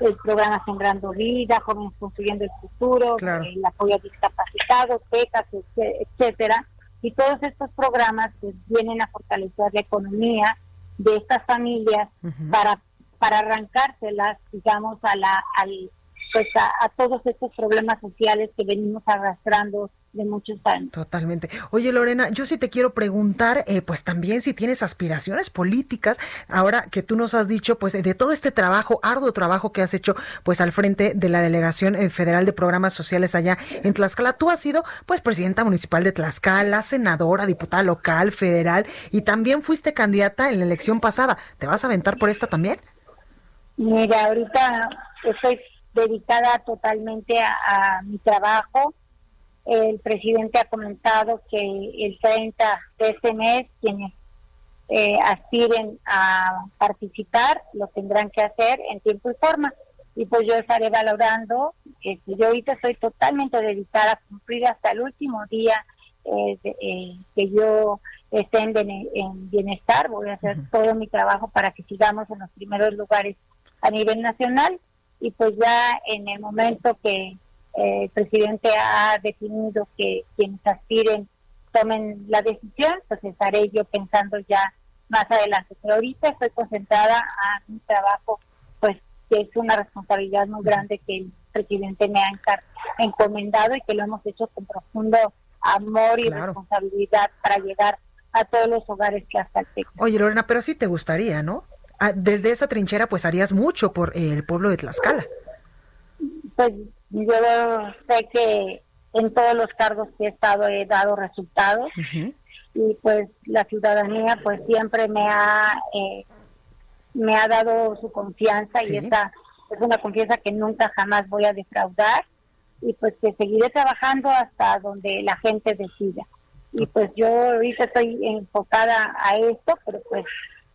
el programa Sembrando Vida, Jóvenes Construyendo el Futuro, el apoyo a discapacitados, becas, etcétera. Y todos estos programas pues, vienen a fortalecer la economía de estas familias para para arrancárselas, digamos, a la, al, pues a, todos estos problemas sociales que venimos arrastrando de muchos años. Totalmente. Oye, Lorena, yo sí te quiero preguntar, eh, pues también si tienes aspiraciones políticas, ahora que tú nos has dicho, pues de todo este trabajo, arduo trabajo que has hecho, pues al frente de la Delegación eh, Federal de Programas Sociales allá en Tlaxcala. Tú has sido, pues, presidenta municipal de Tlaxcala, senadora, diputada local, federal, y también fuiste candidata en la elección pasada. ¿Te vas a aventar por esta también? Mira, ahorita estoy dedicada totalmente a, mi trabajo. El presidente ha comentado que el 30 de este mes quienes eh, aspiren a participar lo tendrán que hacer en tiempo y forma. Y pues yo estaré valorando, que yo ahorita estoy totalmente dedicada a cumplir hasta el último día eh, eh, que yo esté en, en, bienestar. Voy a hacer todo mi trabajo para que sigamos en los primeros lugares a nivel nacional y pues ya en el momento que eh, el presidente ha definido que quienes aspiren tomen la decisión, pues estaré yo pensando ya más adelante. Pero ahorita estoy concentrada a mi trabajo, pues que es una responsabilidad muy grande que el presidente me ha encomendado y que lo hemos hecho con profundo amor y responsabilidad para llegar a todos los hogares que hasta el Oye, Lorena, pero sí te gustaría, ¿no? Ah, desde esa trinchera pues harías mucho por el pueblo de Tlaxcala. Pues yo sé que en todos los cargos que he estado he dado resultados y pues la ciudadanía pues siempre me ha eh, me ha dado su confianza y esa es una confianza que nunca jamás voy a defraudar y pues que seguiré trabajando hasta donde la gente decida. Y pues yo ahorita estoy enfocada a esto pero pues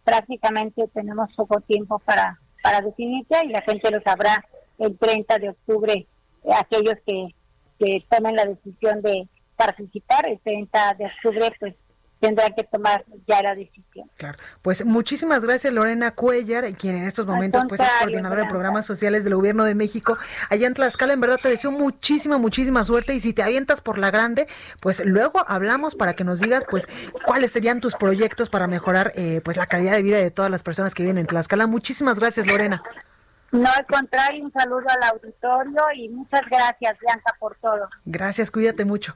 prácticamente tenemos poco tiempo para, para definirse y la gente lo sabrá el 30 de octubre, aquellos que, que tomen la decisión de participar, el 30 de octubre pues tendrá que tomar ya la decisión. Claro. Pues muchísimas gracias Lorena Cuellar, quien en estos momentos pues es coordinadora de programas sociales del Gobierno de México. Allá en Tlaxcala, en verdad te deseo muchísima, muchísima suerte y si te avientas por la grande, pues luego hablamos para que nos digas pues cuáles serían tus proyectos para mejorar eh, pues la calidad de vida de todas las personas que viven en Tlaxcala. Muchísimas gracias Lorena. No, al contrario, un saludo al auditorio y muchas gracias, Bianca, por todo. Gracias, cuídate mucho.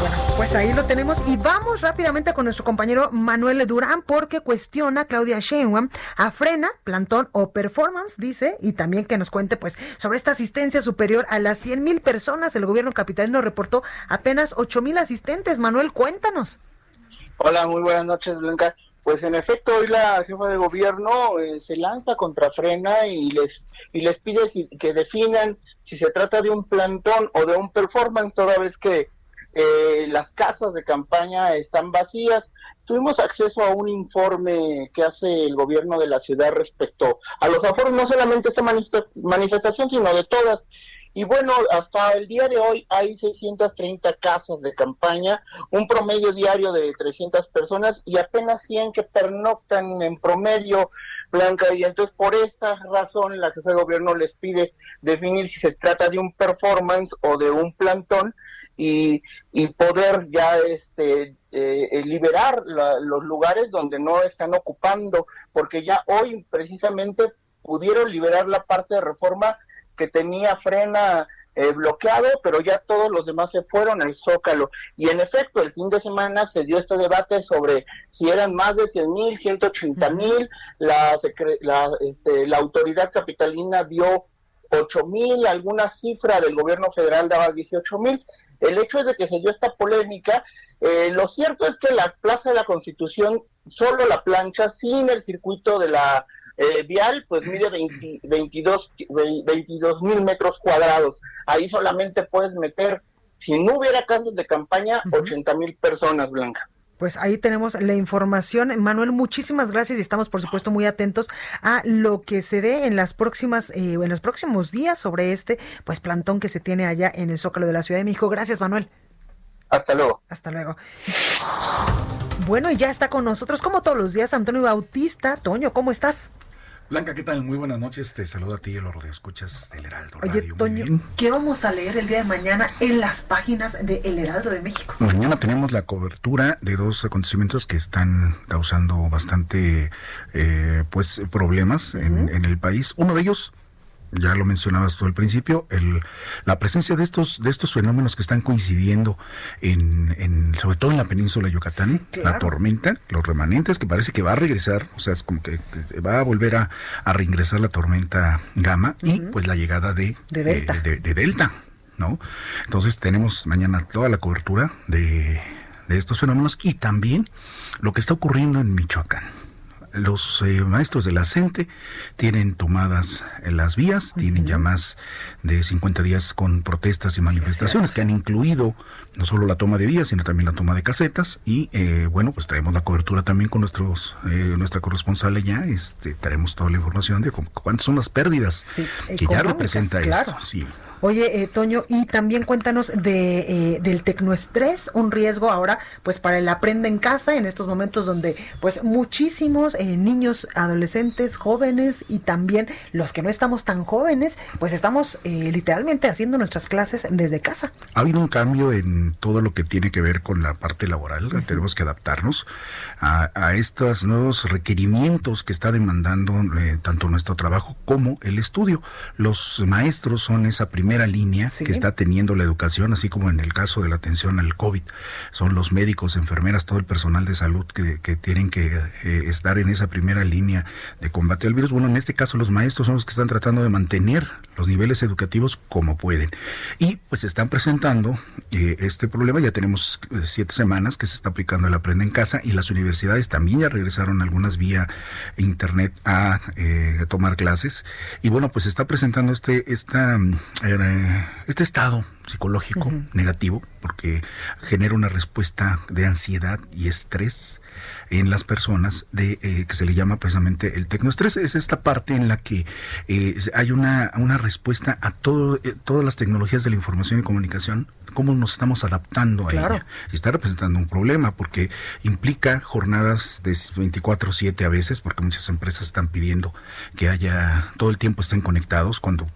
Bueno, pues ahí lo tenemos y vamos rápidamente con nuestro compañero Manuel Durán porque cuestiona a Claudia Sheinbaum a frena, plantón o performance, dice, y también que nos cuente pues sobre esta asistencia superior a las 100 mil personas. El gobierno capitalino reportó apenas 8 mil asistentes. Manuel, cuéntanos. Hola, muy buenas noches, Blanca. Pues en efecto hoy la jefa de gobierno eh, se lanza contra Frena y les y les pide que definan si se trata de un plantón o de un performance toda vez que eh, las casas de campaña están vacías. Tuvimos acceso a un informe que hace el gobierno de la ciudad respecto a los aforos, no solamente esta manifestación, sino de todas. Y bueno, hasta el día de hoy hay 630 casas de campaña, un promedio diario de 300 personas y apenas 100 que pernoctan en promedio, Blanca. Y entonces por esta razón la jefa de gobierno les pide definir si se trata de un performance o de un plantón y, y poder ya este eh, liberar los lugares donde no están ocupando, porque ya hoy precisamente pudieron liberar la parte de reforma que tenía frena eh, bloqueado, pero ya todos los demás se fueron al Zócalo. Y en efecto, el fin de semana se dio este debate sobre si eran más de 100 mil, 180 mil, la, la, este, la autoridad capitalina dio 8 mil, alguna cifra del gobierno federal daba 18 mil. El hecho es de que se dio esta polémica. Eh, lo cierto es que la Plaza de la Constitución, solo la plancha, sin el circuito de la eh, vial pues mide 22 mil metros cuadrados. Ahí solamente puedes meter, si no hubiera casas de campaña, 80 mil personas, Blanca. Pues ahí tenemos la información. Manuel, muchísimas gracias y estamos, por supuesto, muy atentos a lo que se dé en las próximas, eh, en los próximos días sobre este, pues, plantón que se tiene allá en el Zócalo de la Ciudad de México. Gracias, Manuel. Hasta luego. Hasta luego. Bueno, y ya está con nosotros, como todos los días, Antonio Bautista. Toño, ¿cómo estás? Blanca, ¿qué tal? Muy buenas noches. Te saludo a ti y a los escuchas del Heraldo Oye, Radio. Toño. ¿qué vamos a leer el día de mañana en las páginas de El Heraldo de México? Mañana tenemos la cobertura de dos acontecimientos que están causando bastante eh, pues problemas en, en el país. Uno de ellos, ya lo mencionabas tú al principio, el, la presencia de estos de estos fenómenos que están coincidiendo en, en sobre todo en la península de Yucatán, la tormenta, los remanentes que parece que va a regresar, o sea, es como que, va a volver a, a reingresar la tormenta Gama y pues la llegada de De Delta. eh, de- de Delta, ¿no? Entonces tenemos mañana toda la cobertura de, de estos fenómenos y también lo que está ocurriendo en Michoacán. Los eh, maestros de la CENTE tienen tomadas eh, las vías, tienen ya más de 50 días con protestas y manifestaciones que han incluido no solo la toma de vías, sino también la toma de casetas. Y eh, bueno, pues traemos la cobertura también con nuestros eh, nuestra corresponsal allá. Este, traemos toda la información de cómo- cuántas son las pérdidas que ya representa claro. esto. Sí. Oye, eh, Toño, y también cuéntanos de, eh, del tecnoestrés, un riesgo ahora, pues para el aprende en casa, en estos momentos donde, pues muchísimos eh, niños, adolescentes, jóvenes y también los que no estamos tan jóvenes, pues estamos eh, literalmente haciendo nuestras clases desde casa. Ha habido un cambio en todo lo que tiene que ver con la parte laboral. Tenemos que adaptarnos a, a estos nuevos requerimientos que está demandando tanto nuestro trabajo como el estudio. Los maestros son esa primera línea que está teniendo la educación, así como en el caso de la atención al COVID. Son los médicos, enfermeras, todo el personal de salud que, que tienen que eh, estar en esa primera línea de combate al virus. Bueno, en este caso los maestros son los que están tratando de mantener los niveles educativos como pueden. Y pues se están presentando eh, este problema. Ya tenemos eh, siete semanas que se está aplicando el Aprende en Casa y las universidades también ya regresaron algunas vía internet a eh, tomar clases. Y bueno, pues se está presentando este, esta, este estado psicológico negativo porque genera una respuesta de ansiedad y estrés en las personas de eh, que se le llama precisamente el tecnoestrés. Es esta parte en la que eh, hay una, una respuesta a todo eh, todas las tecnologías de la información y comunicación cómo nos estamos adaptando a ella. Y está representando un problema porque implica jornadas de 24/7 a veces porque muchas empresas están pidiendo que haya todo el tiempo estén conectados cuando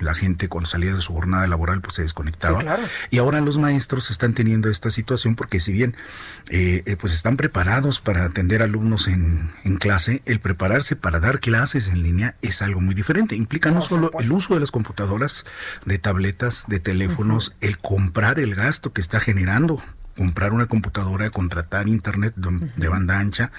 la gente cuando salía de su jornada laboral pues se desconectaba Sí, claro. y ahora los maestros están teniendo esta situación porque si bien eh, eh, pues están preparados para atender alumnos en, en clase, el prepararse para dar clases en línea es algo muy diferente. Implica no solo el uso de las computadoras, de tabletas, de teléfonos, el comprar el gasto que está generando, comprar una computadora, contratar internet de, de banda ancha.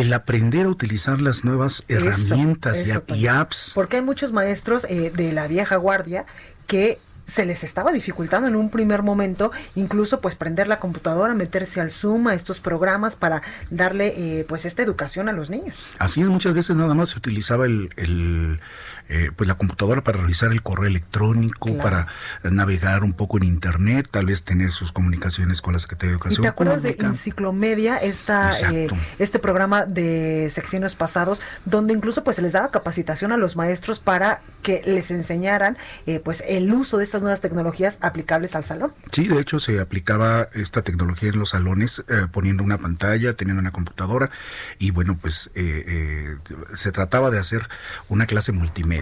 El aprender a utilizar las nuevas Eso, herramientas eso, y, apps Porque hay muchos maestros eh, de la vieja guardia que se les estaba dificultando en un primer momento, incluso pues prender la computadora, meterse al Zoom, a estos programas para darle eh, pues esta educación a los niños. Así es, muchas veces nada más se utilizaba el, el, eh, pues la computadora para revisar el correo electrónico, Claro. para navegar un poco en internet, tal vez tener sus comunicaciones con la Secretaría de ¿Y Educación. te acuerdas de. Enciclomedia, esta, eh, este programa de secciones pasados, donde incluso pues se les daba capacitación a los maestros para que les enseñaran eh, pues el uso de estas nuevas tecnologías aplicables al salón? Sí, de hecho se aplicaba esta tecnología en los salones eh, poniendo una pantalla, teniendo una computadora y bueno, pues eh, eh, se trataba de hacer una clase multimedia.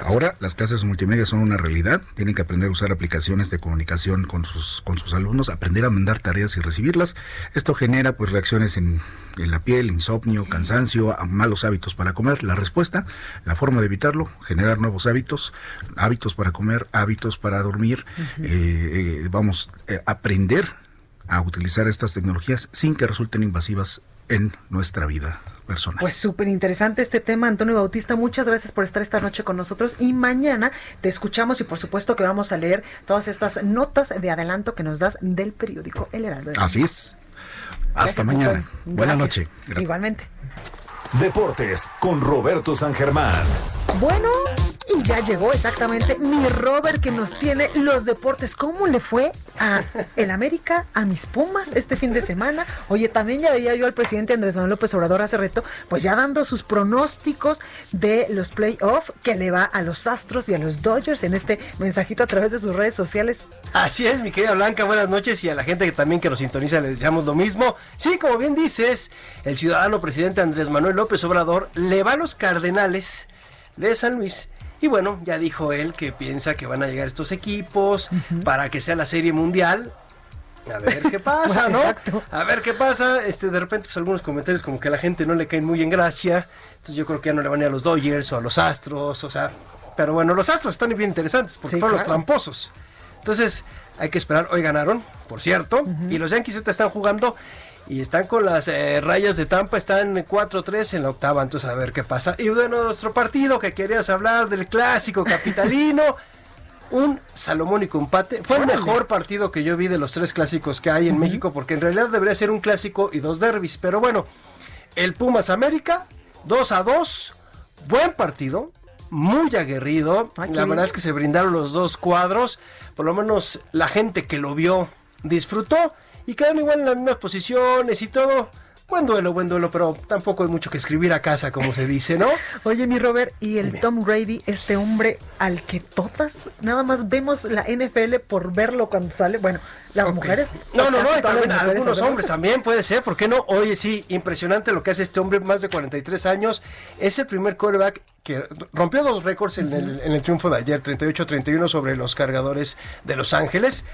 Ahora las clases multimedia son una realidad, tienen que aprender a usar aplicaciones de comunicación con sus, con sus alumnos, aprender a mandar tareas y recibirlas. Esto genera pues reacciones en, en la piel, insomnio, cansancio, malos hábitos para comer. La respuesta, la forma de evitarlo, generar nuevos hábitos, hábitos para comer, hábitos para dormir, eh, eh, vamos a aprender a utilizar estas tecnologías sin que resulten invasivas en nuestra vida personal. Pues súper interesante este tema, Antonio Bautista. Muchas gracias por estar esta noche con nosotros y mañana te escuchamos y por supuesto que vamos a leer todas estas notas de adelanto que nos das del periódico El Heraldo. de Así es. Hasta Gracias, mañana. Buenas Gracias. noches. Igualmente. Deportes con Roberto San Germán. Bueno, Y ya llegó exactamente mi Robert que nos tiene los deportes. ¿Cómo le fue a el América, a mis Pumas este fin de semana? Oye, también ya veía yo al presidente Andrés Manuel López Obrador hace reto, pues ya dando sus pronósticos de los playoffs que le va a los Astros y a los Dodgers en este mensajito a través de sus redes sociales. Así es, mi querida Blanca, buenas noches y a la gente que también que nos sintoniza le deseamos lo mismo. Sí, como bien dices, el ciudadano presidente Andrés Manuel López Obrador le va a los Cardenales de San Luis y bueno, ya dijo él que piensa que van a llegar estos equipos para que sea la serie mundial. A ver qué pasa, ¿no? A ver qué pasa. Este, de repente, pues algunos comentarios como que a la gente no le caen muy en gracia. Entonces yo creo que ya no le van a ir a los Dodgers o a los Astros, o sea. Pero bueno, los Astros están bien interesantes porque fueron los tramposos. Entonces, hay que esperar. Hoy ganaron, por cierto. Y los Yankees ahorita están jugando y están con las eh, rayas de Tampa, están 4-3 en la octava, entonces a ver qué pasa. Y de nuestro partido que querías hablar del clásico capitalino, un salomónico empate. Fue el mejor partido que yo vi de los tres clásicos que hay en México, porque en realidad debería ser un clásico y dos derbis. Pero bueno, el Pumas América, 2 a 2, buen partido. Muy aguerrido, la verdad es que se brindaron los dos cuadros, por lo menos la gente que lo vio disfrutó y quedaron igual en las mismas posiciones y todo. Buen duelo, buen duelo, pero tampoco hay mucho que escribir a casa, como se dice, ¿no? Oye, mi Robert, y el Tom Brady, este hombre al que todas nada más vemos la NFL por verlo cuando sale. Bueno, las mujeres. No, no, no, y también algunos hombres también puede ser, ¿por qué no? Oye, sí, impresionante lo que hace este hombre, más de 43 años. Es el primer quarterback que rompió dos récords en, el, en el triunfo de ayer, 38-31 sobre los cargadores de Los Ángeles.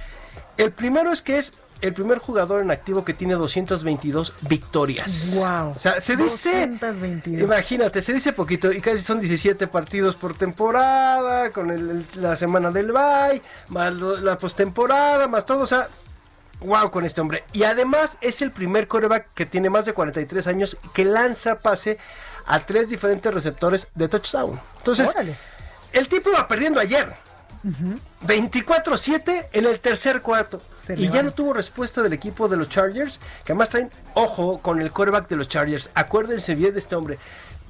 El primero es que es el primer jugador en activo que tiene 222 victorias. Wow. O sea, se dice 222. Imagínate, se dice poquito y casi son 17 partidos por temporada, con el- la semana del bye, más la postemporada, más todo, o sea, wow con este hombre. Y además es el primer quarterback que tiene más de 43 años que lanza pase a tres diferentes receptores de touchdown. Entonces, Órale. el tipo iba perdiendo ayer. 24-7 en el tercer cuarto. Se Y ya no tuvo respuesta del equipo de los Chargers, que además traen ojo con el quarterback de los Chargers. Acuérdense bien de este hombre.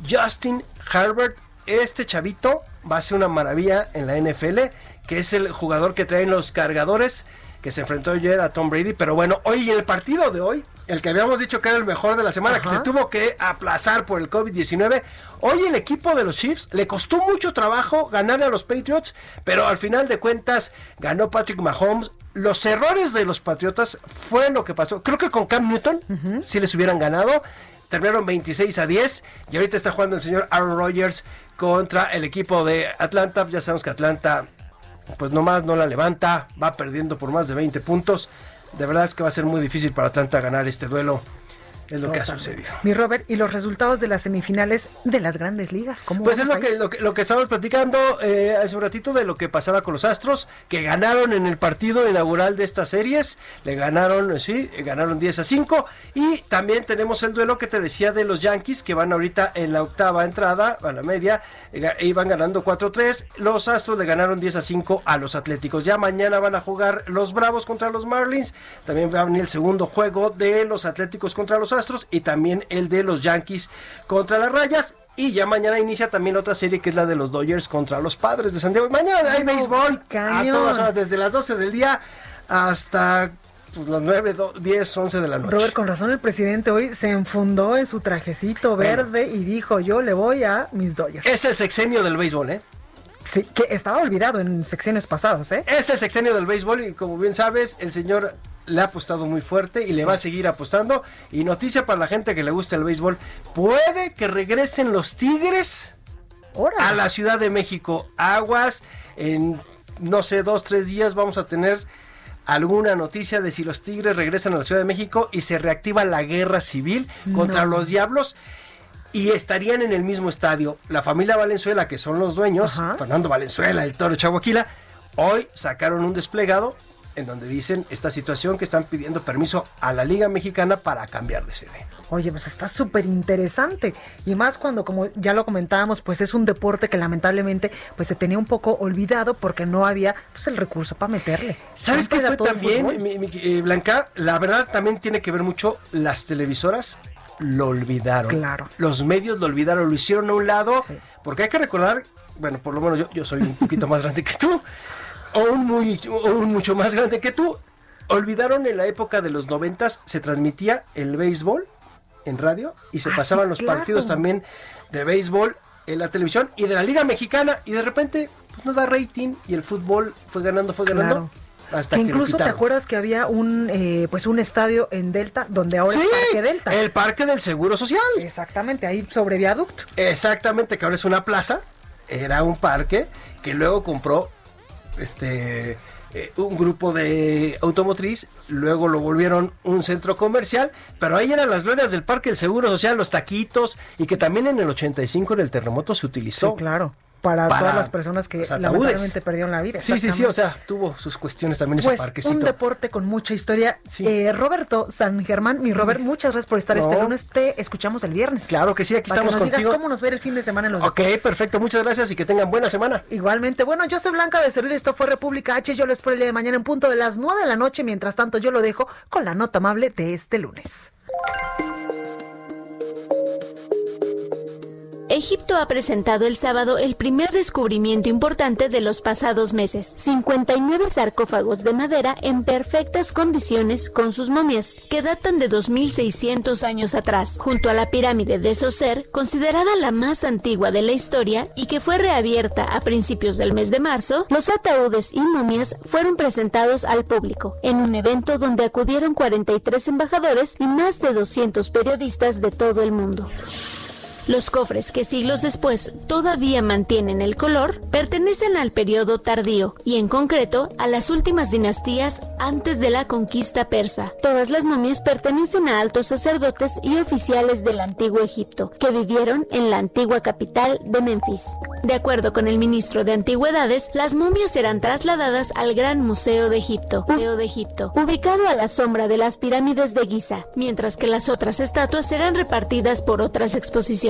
Justin Herbert, este chavito va a ser una maravilla en la NFL, que es el jugador que traen los cargadores, que se enfrentó ayer a Tom Brady. Pero bueno, hoy en el partido de hoy, el que habíamos dicho que era el mejor de la semana, que se tuvo que aplazar por el COVID-19, hoy el equipo de los Chiefs le costó mucho trabajo ganar a los Patriots, pero al final de cuentas ganó Patrick Mahomes. Los errores de los Patriotas fue lo que pasó. Creo que con Cam Newton, si les hubieran ganado, terminaron 26 a 10 y ahorita está jugando el señor Aaron Rodgers contra el equipo de Atlanta. Ya sabemos que Atlanta pues nomás no la levanta, va perdiendo por más de 20 puntos. De verdad es que va a ser muy difícil para Atlanta ganar este duelo. Es lo que ha sucedido. Mi Robert, y los resultados de las semifinales de las grandes ligas, ¿cómo Pues es lo que, lo que, lo que estábamos platicando eh, hace un ratito de lo que pasaba con los Astros, que ganaron en el partido inaugural de estas series, le ganaron, eh, sí, eh, ganaron 10 a 5, y también tenemos el duelo que te decía de los Yankees, que van ahorita en la octava entrada, a la media, iban ganando 4-3, los Astros le ganaron 10 a 5 a los Atléticos, ya mañana van a jugar los Bravos contra los Marlins, también va a venir el segundo juego de los Atléticos contra los Astros, y también el de los Yankees contra las Rayas, y ya mañana inicia también otra serie que es la de los Dodgers contra los Padres de San Diego. Mañana hay béisbol a todas horas, desde las 12 del día hasta pues, las 9, do- 10, 11 de la noche. Robert, con razón el presidente hoy se enfundó en su trajecito verde y dijo, yo le voy a mis Dodgers. Es el sexenio del béisbol, ¿eh? Sí, que estaba olvidado en sexenios pasados, ¿eh? Es el sexenio del béisbol y como bien sabes, el señor le ha apostado muy fuerte y le va a seguir apostando. Y noticia para la gente que le gusta el béisbol, puede que regresen los Tigres a la Ciudad de México. Aguas, en no sé, dos, tres días vamos a tener alguna noticia de si los Tigres regresan a la Ciudad de México y se reactiva la guerra civil contra los Diablos. Y estarían en el mismo estadio. La familia Valenzuela, que son los dueños, Fernando Valenzuela, el toro Chahuaquila, hoy sacaron un desplegado en donde dicen esta situación que están pidiendo permiso a la Liga Mexicana para cambiar de sede. Oye, pues está súper interesante. Y más cuando, como ya lo comentábamos, pues es un deporte que lamentablemente pues se tenía un poco olvidado porque no había pues el recurso para meterle. ¿Sabes qué fue también, fútbol. mi- mi- eh, Blanca? La verdad también tiene que ver mucho las televisoras lo olvidaron. Claro. Los medios lo olvidaron, lo hicieron a un lado, porque hay que recordar bueno, por lo menos yo, yo soy un poquito más grande que tú, o un, muy, o un mucho más grande que tú, olvidaron en la época de los noventas se transmitía el béisbol en radio y se Ah, pasaban sí, los claro. partidos también de béisbol en la televisión y de la Liga Mexicana y de repente pues, no da rating y el fútbol fue ganando, fue ganando. Hasta Que incluso te acuerdas que había un eh, pues un estadio en Delta donde ahora Sí, es Parque Delta. el Parque del Seguro Social. Exactamente, ahí sobre viaducto. Exactamente, que ahora es una plaza, era un parque que luego compró este eh, un grupo de automotriz, luego lo volvieron un centro comercial, pero ahí eran las glorias del Parque del Seguro Social, los taquitos, y que también en el 85 en el terremoto se utilizó. Claro. Para, Para todas las personas que lamentablemente perdieron la vida. Sí, sí, sí, o sea, tuvo sus cuestiones también ese Pues parquecito. un deporte con mucha historia. Eh, Roberto San Germán, mi Robert, muchas gracias por estar este lunes. Te escuchamos el viernes. Claro que sí, aquí Para estamos que nos contigo. digas cómo nos ver el fin de semana en los Ok, deportes. perfecto, muchas gracias y que tengan buena semana. Igualmente, bueno, yo soy Blanca Becerril, esto fue República H, yo lo espero el día de mañana en punto de las 9 de la noche, mientras tanto yo lo dejo con la nota amable de este lunes. Egipto ha presentado el sábado el primer descubrimiento importante de los pasados meses. 59 sarcófagos de madera en perfectas condiciones con sus momias, que datan de 2600 años atrás, junto a la pirámide de Soser, considerada la más antigua de la historia y que fue reabierta a principios del mes de marzo, los ataúdes y momias fueron presentados al público, en un evento donde acudieron 43 embajadores y más de 200 periodistas de todo el mundo. Los cofres que siglos después todavía mantienen el color pertenecen al periodo tardío y en concreto a las últimas dinastías antes de la conquista persa. Todas las momias pertenecen a altos sacerdotes y oficiales del antiguo Egipto que vivieron en la antigua capital de Memphis. De acuerdo con el ministro de Antigüedades, las momias serán trasladadas al Gran Museo de Egipto, Museo de Egipto, ubicado a la sombra de las pirámides de Giza, mientras que las otras estatuas serán repartidas por otras exposiciones.